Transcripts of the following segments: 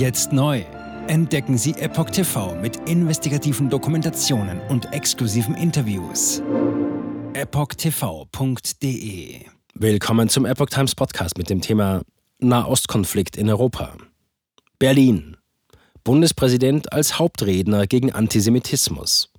Jetzt neu. Entdecken Sie Epoch TV mit investigativen Dokumentationen und exklusiven Interviews. EpochTV.de Willkommen zum Epoch Times Podcast mit dem Thema Nahostkonflikt in Europa. Berlin. Bundespräsident als Hauptredner gegen Antisemitismus.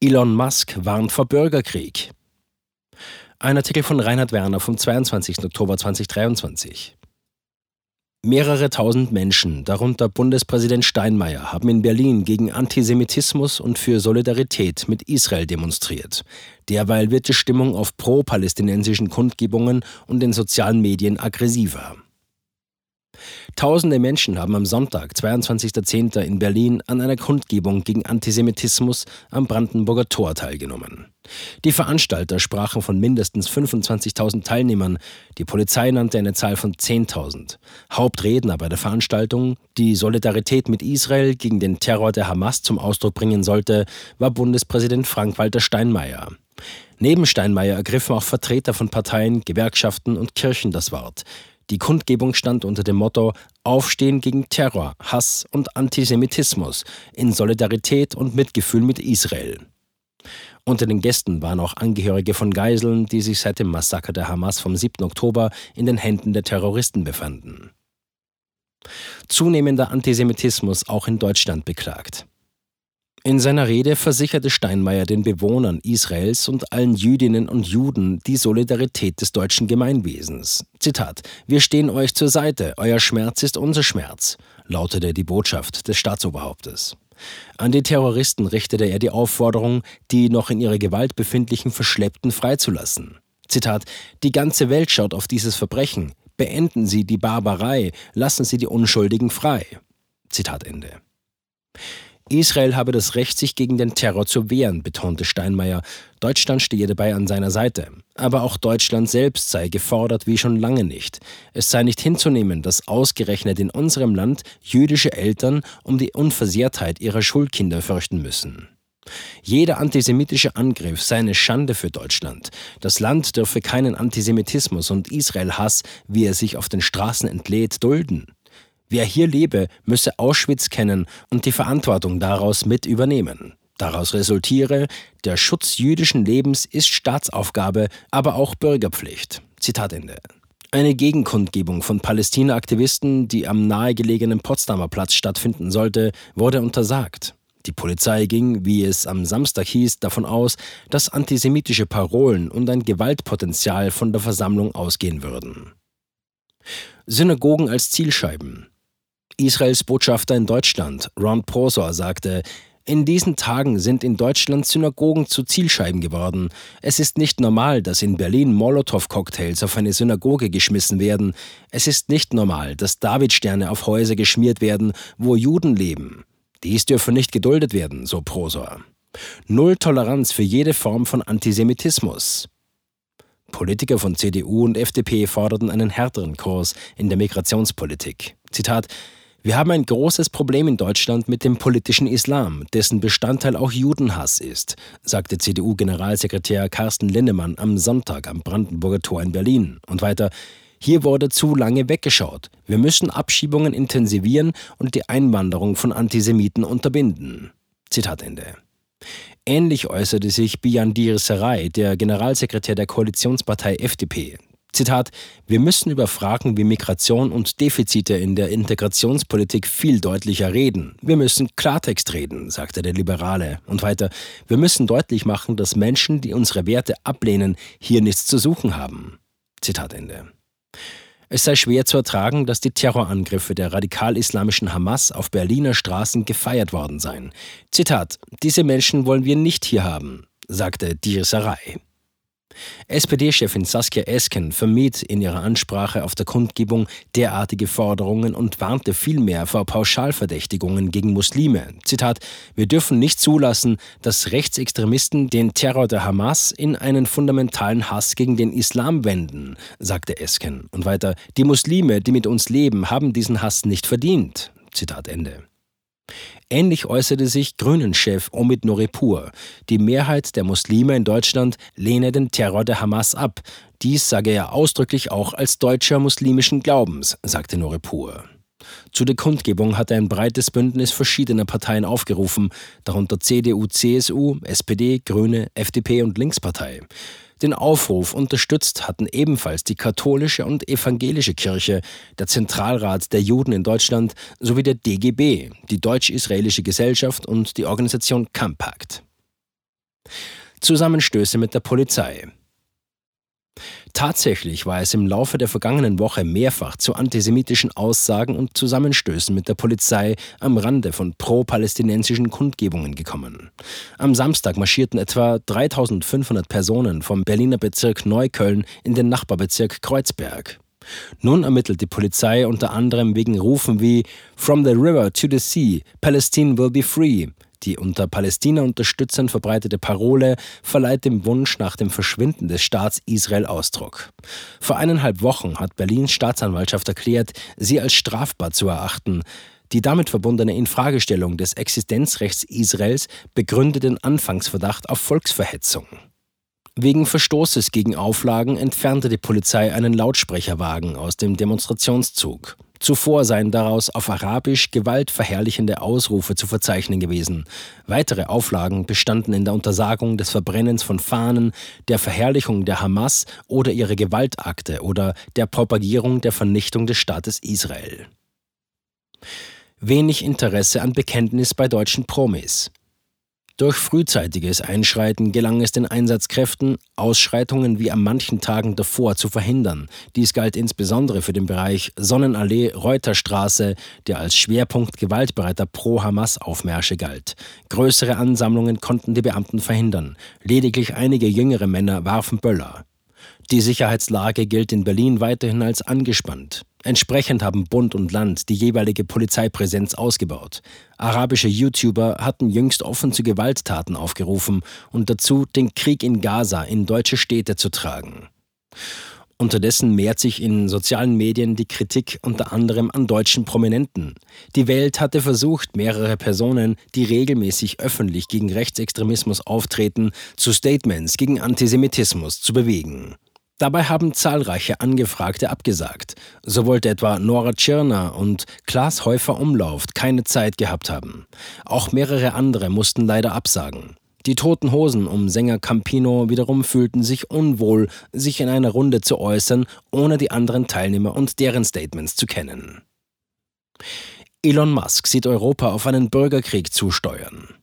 Elon Musk warnt vor Bürgerkrieg. Ein Artikel von Reinhard Werner vom 22. Oktober 2023. Mehrere tausend Menschen, darunter Bundespräsident Steinmeier, haben in Berlin gegen Antisemitismus und für Solidarität mit Israel demonstriert. Derweil wird die Stimmung auf pro-palästinensischen Kundgebungen und den sozialen Medien aggressiver. Tausende Menschen haben am Sonntag, 22.10. in Berlin an einer Kundgebung gegen Antisemitismus am Brandenburger Tor teilgenommen. Die Veranstalter sprachen von mindestens 25.000 Teilnehmern. Die Polizei nannte eine Zahl von 10.000. Hauptredner bei der Veranstaltung, die Solidarität mit Israel gegen den Terror der Hamas zum Ausdruck bringen sollte, war Bundespräsident Frank-Walter Steinmeier. Neben Steinmeier ergriffen auch Vertreter von Parteien, Gewerkschaften und Kirchen das Wort. Die Kundgebung stand unter dem Motto Aufstehen gegen Terror, Hass und Antisemitismus in Solidarität und Mitgefühl mit Israel. Unter den Gästen waren auch Angehörige von Geiseln, die sich seit dem Massaker der Hamas vom 7. Oktober in den Händen der Terroristen befanden. Zunehmender Antisemitismus auch in Deutschland beklagt. In seiner Rede versicherte Steinmeier den Bewohnern Israels und allen Jüdinnen und Juden die Solidarität des deutschen Gemeinwesens. Zitat: Wir stehen euch zur Seite, euer Schmerz ist unser Schmerz, lautete die Botschaft des Staatsoberhauptes. An die Terroristen richtete er die Aufforderung, die noch in ihrer Gewalt befindlichen Verschleppten freizulassen. Zitat: Die ganze Welt schaut auf dieses Verbrechen. Beenden Sie die Barbarei, lassen Sie die Unschuldigen frei. Zitat Ende. Israel habe das Recht, sich gegen den Terror zu wehren, betonte Steinmeier. Deutschland stehe dabei an seiner Seite. Aber auch Deutschland selbst sei gefordert wie schon lange nicht. Es sei nicht hinzunehmen, dass ausgerechnet in unserem Land jüdische Eltern um die Unversehrtheit ihrer Schulkinder fürchten müssen. Jeder antisemitische Angriff sei eine Schande für Deutschland. Das Land dürfe keinen Antisemitismus und Israel-Hass, wie er sich auf den Straßen entlädt, dulden. Wer hier lebe, müsse Auschwitz kennen und die Verantwortung daraus mit übernehmen. Daraus resultiere, der Schutz jüdischen Lebens ist Staatsaufgabe, aber auch Bürgerpflicht. Zitat Ende. Eine Gegenkundgebung von Palästina-Aktivisten, die am nahegelegenen Potsdamer Platz stattfinden sollte, wurde untersagt. Die Polizei ging, wie es am Samstag hieß, davon aus, dass antisemitische Parolen und ein Gewaltpotenzial von der Versammlung ausgehen würden. Synagogen als Zielscheiben. Israels Botschafter in Deutschland, Ron Prosor, sagte, in diesen Tagen sind in Deutschland Synagogen zu Zielscheiben geworden. Es ist nicht normal, dass in Berlin Molotow-Cocktails auf eine Synagoge geschmissen werden. Es ist nicht normal, dass Davidsterne auf Häuser geschmiert werden, wo Juden leben. Dies dürfe nicht geduldet werden, so Prosor. Null Toleranz für jede Form von Antisemitismus. Politiker von CDU und FDP forderten einen härteren Kurs in der Migrationspolitik. Zitat wir haben ein großes Problem in Deutschland mit dem politischen Islam, dessen Bestandteil auch Judenhass ist, sagte CDU-Generalsekretär Carsten Linnemann am Sonntag am Brandenburger Tor in Berlin. Und weiter, hier wurde zu lange weggeschaut. Wir müssen Abschiebungen intensivieren und die Einwanderung von Antisemiten unterbinden. Zitat Ende. Ähnlich äußerte sich Biandir Sarai, der Generalsekretär der Koalitionspartei FDP. Zitat, wir müssen über Fragen wie Migration und Defizite in der Integrationspolitik viel deutlicher reden. Wir müssen Klartext reden, sagte der Liberale. Und weiter, wir müssen deutlich machen, dass Menschen, die unsere Werte ablehnen, hier nichts zu suchen haben. Zitat Ende. Es sei schwer zu ertragen, dass die Terrorangriffe der radikal-islamischen Hamas auf Berliner Straßen gefeiert worden seien. Zitat: Diese Menschen wollen wir nicht hier haben, sagte Sarai. SPD-Chefin Saskia Esken vermied in ihrer Ansprache auf der Kundgebung derartige Forderungen und warnte vielmehr vor Pauschalverdächtigungen gegen Muslime. Zitat: Wir dürfen nicht zulassen, dass Rechtsextremisten den Terror der Hamas in einen fundamentalen Hass gegen den Islam wenden, sagte Esken. Und weiter: Die Muslime, die mit uns leben, haben diesen Hass nicht verdient. Zitat Ende. Ähnlich äußerte sich Grünen-Chef Omid Noripur. Die Mehrheit der Muslime in Deutschland lehne den Terror der Hamas ab. Dies sage er ausdrücklich auch als Deutscher muslimischen Glaubens, sagte Noripur. Zu der Kundgebung hatte ein breites Bündnis verschiedener Parteien aufgerufen, darunter CDU, CSU, SPD, Grüne, FDP und Linkspartei. Den Aufruf unterstützt hatten ebenfalls die katholische und evangelische Kirche, der Zentralrat der Juden in Deutschland sowie der DGB, die Deutsch-Israelische Gesellschaft und die Organisation Compact. Zusammenstöße mit der Polizei. Tatsächlich war es im Laufe der vergangenen Woche mehrfach zu antisemitischen Aussagen und Zusammenstößen mit der Polizei am Rande von pro-palästinensischen Kundgebungen gekommen. Am Samstag marschierten etwa 3500 Personen vom Berliner Bezirk Neukölln in den Nachbarbezirk Kreuzberg. Nun ermittelt die Polizei unter anderem wegen Rufen wie From the river to the sea, Palestine will be free, die unter Palästina-Unterstützern verbreitete Parole verleiht dem Wunsch nach dem Verschwinden des Staats Israel Ausdruck. Vor eineinhalb Wochen hat Berlins Staatsanwaltschaft erklärt, sie als strafbar zu erachten. Die damit verbundene Infragestellung des Existenzrechts Israels begründet den Anfangsverdacht auf Volksverhetzung. Wegen Verstoßes gegen Auflagen entfernte die Polizei einen Lautsprecherwagen aus dem Demonstrationszug. Zuvor seien daraus auf Arabisch gewaltverherrlichende Ausrufe zu verzeichnen gewesen. Weitere Auflagen bestanden in der Untersagung des Verbrennens von Fahnen, der Verherrlichung der Hamas oder ihrer Gewaltakte oder der Propagierung der Vernichtung des Staates Israel. Wenig Interesse an Bekenntnis bei deutschen Promis. Durch frühzeitiges Einschreiten gelang es den Einsatzkräften, Ausschreitungen wie an manchen Tagen davor zu verhindern. Dies galt insbesondere für den Bereich Sonnenallee, Reuterstraße, der als Schwerpunkt gewaltbereiter Pro-Hamas-Aufmärsche galt. Größere Ansammlungen konnten die Beamten verhindern. Lediglich einige jüngere Männer warfen Böller. Die Sicherheitslage gilt in Berlin weiterhin als angespannt. Entsprechend haben Bund und Land die jeweilige Polizeipräsenz ausgebaut. Arabische YouTuber hatten jüngst offen zu Gewalttaten aufgerufen und dazu, den Krieg in Gaza in deutsche Städte zu tragen. Unterdessen mehrt sich in sozialen Medien die Kritik unter anderem an deutschen Prominenten. Die Welt hatte versucht, mehrere Personen, die regelmäßig öffentlich gegen Rechtsextremismus auftreten, zu Statements gegen Antisemitismus zu bewegen. Dabei haben zahlreiche Angefragte abgesagt. So wollte etwa Nora Tschirner und Klaas Häufer Umlauf keine Zeit gehabt haben. Auch mehrere andere mussten leider absagen. Die Toten Hosen um Sänger Campino wiederum fühlten sich unwohl, sich in einer Runde zu äußern, ohne die anderen Teilnehmer und deren Statements zu kennen. Elon Musk sieht Europa auf einen Bürgerkrieg zusteuern.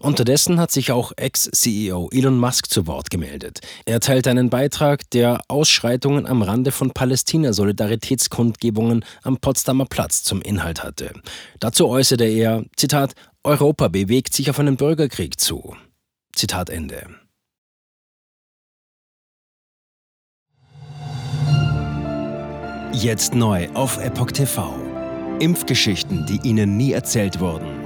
Unterdessen hat sich auch Ex-CEO Elon Musk zu Wort gemeldet. Er teilt einen Beitrag, der Ausschreitungen am Rande von Palästina-Solidaritätskundgebungen am Potsdamer Platz zum Inhalt hatte. Dazu äußerte er, Zitat, Europa bewegt sich auf einen Bürgerkrieg zu. Zitat Ende. Jetzt neu auf Epoch TV. Impfgeschichten, die Ihnen nie erzählt wurden.